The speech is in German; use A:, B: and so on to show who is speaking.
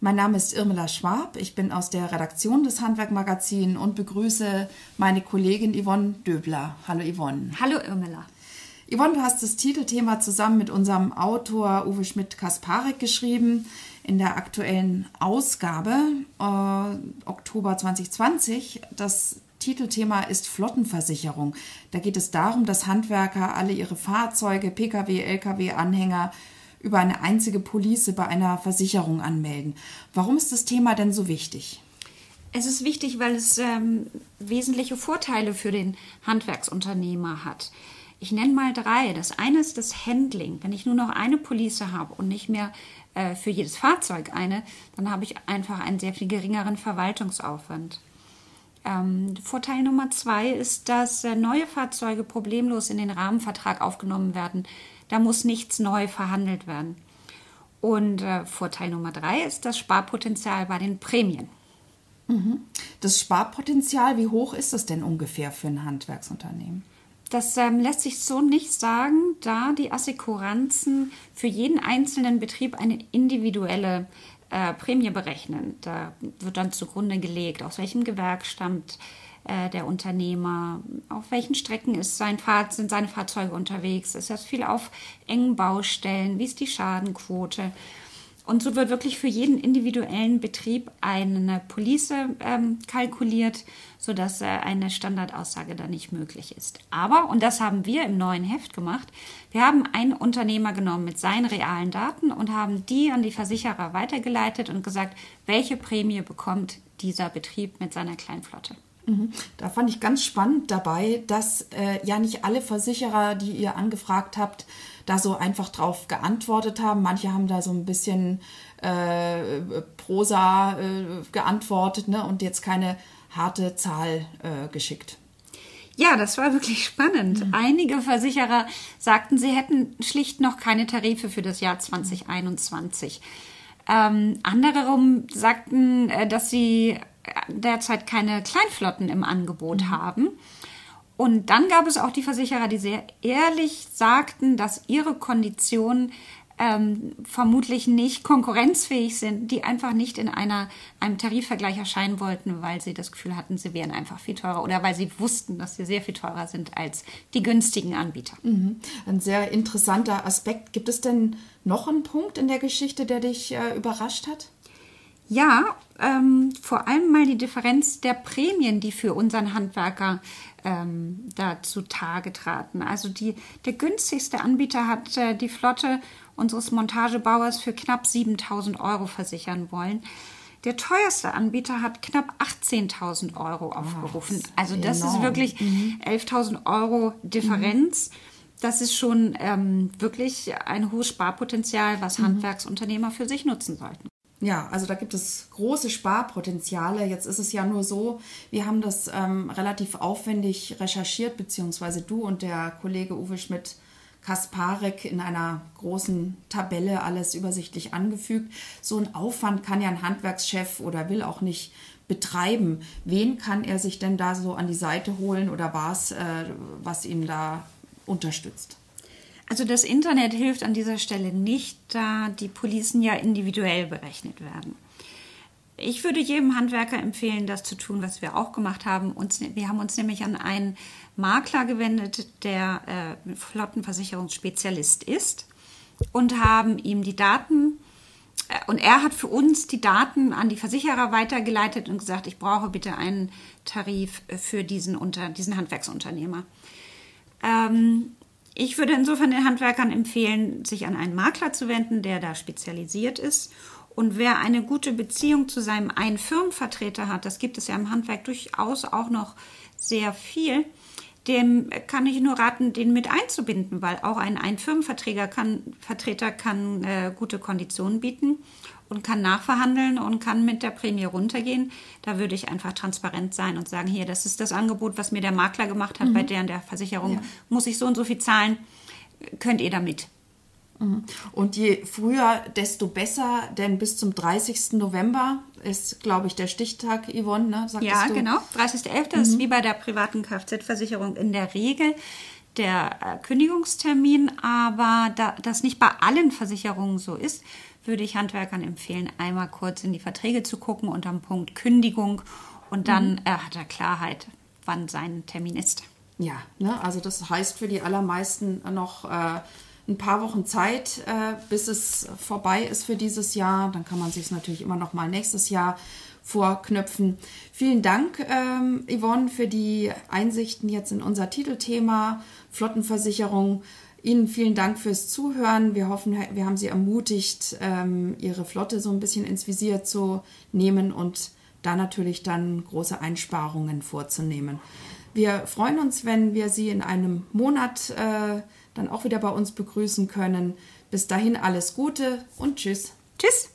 A: Mein Name ist Irmela Schwab. Ich bin aus der Redaktion des Handwerkmagazins und begrüße meine Kollegin Yvonne Döbler. Hallo Yvonne.
B: Hallo Irmela.
A: Yvonne, du hast das Titelthema zusammen mit unserem Autor Uwe Schmidt-Kasparek geschrieben in der aktuellen Ausgabe äh, Oktober 2020. Das Titelthema ist Flottenversicherung. Da geht es darum, dass Handwerker alle ihre Fahrzeuge, Pkw, Lkw, Anhänger über eine einzige Police bei einer Versicherung anmelden. Warum ist das Thema denn so wichtig?
B: Es ist wichtig, weil es ähm, wesentliche Vorteile für den Handwerksunternehmer hat. Ich nenne mal drei. Das eine ist das Handling. Wenn ich nur noch eine Police habe und nicht mehr äh, für jedes Fahrzeug eine, dann habe ich einfach einen sehr viel geringeren Verwaltungsaufwand. Ähm, Vorteil Nummer zwei ist, dass äh, neue Fahrzeuge problemlos in den Rahmenvertrag aufgenommen werden. Da muss nichts neu verhandelt werden. Und äh, Vorteil Nummer drei ist das Sparpotenzial bei den Prämien.
A: Mhm. Das Sparpotenzial, wie hoch ist das denn ungefähr für ein Handwerksunternehmen?
B: Das ähm, lässt sich so nicht sagen, da die Assekuranzen für jeden einzelnen Betrieb eine individuelle äh, Prämie berechnen. Da wird dann zugrunde gelegt, aus welchem Gewerk stammt äh, der Unternehmer, auf welchen Strecken ist sein Fahr sind seine Fahrzeuge unterwegs, ist das viel auf engen Baustellen, wie ist die Schadenquote. Und so wird wirklich für jeden individuellen Betrieb eine Police ähm, kalkuliert, sodass äh, eine Standardaussage da nicht möglich ist. Aber, und das haben wir im neuen Heft gemacht, wir haben einen Unternehmer genommen mit seinen realen Daten und haben die an die Versicherer weitergeleitet und gesagt, welche Prämie bekommt dieser Betrieb mit seiner Kleinflotte.
A: Mhm. Da fand ich ganz spannend dabei, dass äh, ja nicht alle Versicherer, die ihr angefragt habt, da so einfach drauf geantwortet haben. Manche haben da so ein bisschen äh, Prosa äh, geantwortet ne, und jetzt keine harte Zahl äh, geschickt.
B: Ja, das war wirklich spannend. Mhm. Einige Versicherer sagten, sie hätten schlicht noch keine Tarife für das Jahr 2021. Ähm, andere sagten, äh, dass sie derzeit keine Kleinflotten im Angebot mhm. haben. Und dann gab es auch die Versicherer, die sehr ehrlich sagten, dass ihre Konditionen ähm, vermutlich nicht konkurrenzfähig sind, die einfach nicht in einer, einem Tarifvergleich erscheinen wollten, weil sie das Gefühl hatten, sie wären einfach viel teurer oder weil sie wussten, dass sie sehr viel teurer sind als die günstigen Anbieter.
A: Mhm. Ein sehr interessanter Aspekt. Gibt es denn noch einen Punkt in der Geschichte, der dich äh, überrascht hat?
B: Ja, ähm, vor allem mal die Differenz der Prämien, die für unseren Handwerker ähm, da zutage traten. Also die, der günstigste Anbieter hat äh, die Flotte unseres Montagebauers für knapp 7000 Euro versichern wollen. Der teuerste Anbieter hat knapp 18.000 Euro aufgerufen. Oh, also das enorm. ist wirklich mhm. 11.000 Euro Differenz. Mhm. Das ist schon ähm, wirklich ein hohes Sparpotenzial, was mhm. Handwerksunternehmer für sich nutzen sollten.
A: Ja, also da gibt es große Sparpotenziale. Jetzt ist es ja nur so, wir haben das ähm, relativ aufwendig recherchiert, beziehungsweise du und der Kollege Uwe Schmidt Kasparek in einer großen Tabelle alles übersichtlich angefügt. So ein Aufwand kann ja ein Handwerkschef oder will auch nicht betreiben. Wen kann er sich denn da so an die Seite holen oder was, äh, was ihn da unterstützt?
B: Also das Internet hilft an dieser Stelle nicht, da die Policen ja individuell berechnet werden. Ich würde jedem Handwerker empfehlen, das zu tun, was wir auch gemacht haben. Uns, wir haben uns nämlich an einen Makler gewendet, der äh, Flottenversicherungsspezialist ist und haben ihm die Daten äh, und er hat für uns die Daten an die Versicherer weitergeleitet und gesagt, ich brauche bitte einen Tarif für diesen, unter, diesen Handwerksunternehmer. Ähm, ich würde insofern den Handwerkern empfehlen, sich an einen Makler zu wenden, der da spezialisiert ist. Und wer eine gute Beziehung zu seinem einen Firmenvertreter hat, das gibt es ja im Handwerk durchaus auch noch sehr viel, dem kann ich nur raten, den mit einzubinden, weil auch ein, ein Firmenvertreter kann, Vertreter kann äh, gute Konditionen bieten und kann nachverhandeln und kann mit der Prämie runtergehen. Da würde ich einfach transparent sein und sagen, hier, das ist das Angebot, was mir der Makler gemacht hat, mhm. bei der der Versicherung ja. muss ich so und so viel zahlen, könnt ihr damit.
A: Und je früher, desto besser, denn bis zum 30. November ist, glaube ich, der Stichtag, Yvonne, ne?
B: ja, du? genau. 30.11. Mhm. ist wie bei der privaten Kfz-Versicherung in der Regel der äh, Kündigungstermin, aber da das nicht bei allen Versicherungen so ist, würde ich Handwerkern empfehlen, einmal kurz in die Verträge zu gucken unter dem Punkt Kündigung und dann mhm. äh, hat er Klarheit, wann sein Termin ist.
A: Ja, ne? also das heißt für die allermeisten noch äh, ein paar Wochen Zeit, äh, bis es vorbei ist für dieses Jahr. Dann kann man sich natürlich immer noch mal nächstes Jahr vorknöpfen. Vielen Dank, ähm, Yvonne, für die Einsichten jetzt in unser Titelthema Flottenversicherung. Ihnen vielen Dank fürs Zuhören. Wir hoffen, wir haben Sie ermutigt, ähm, Ihre Flotte so ein bisschen ins Visier zu nehmen und da natürlich dann große Einsparungen vorzunehmen. Wir freuen uns, wenn wir Sie in einem Monat äh, dann auch wieder bei uns begrüßen können. Bis dahin alles Gute und tschüss.
B: Tschüss.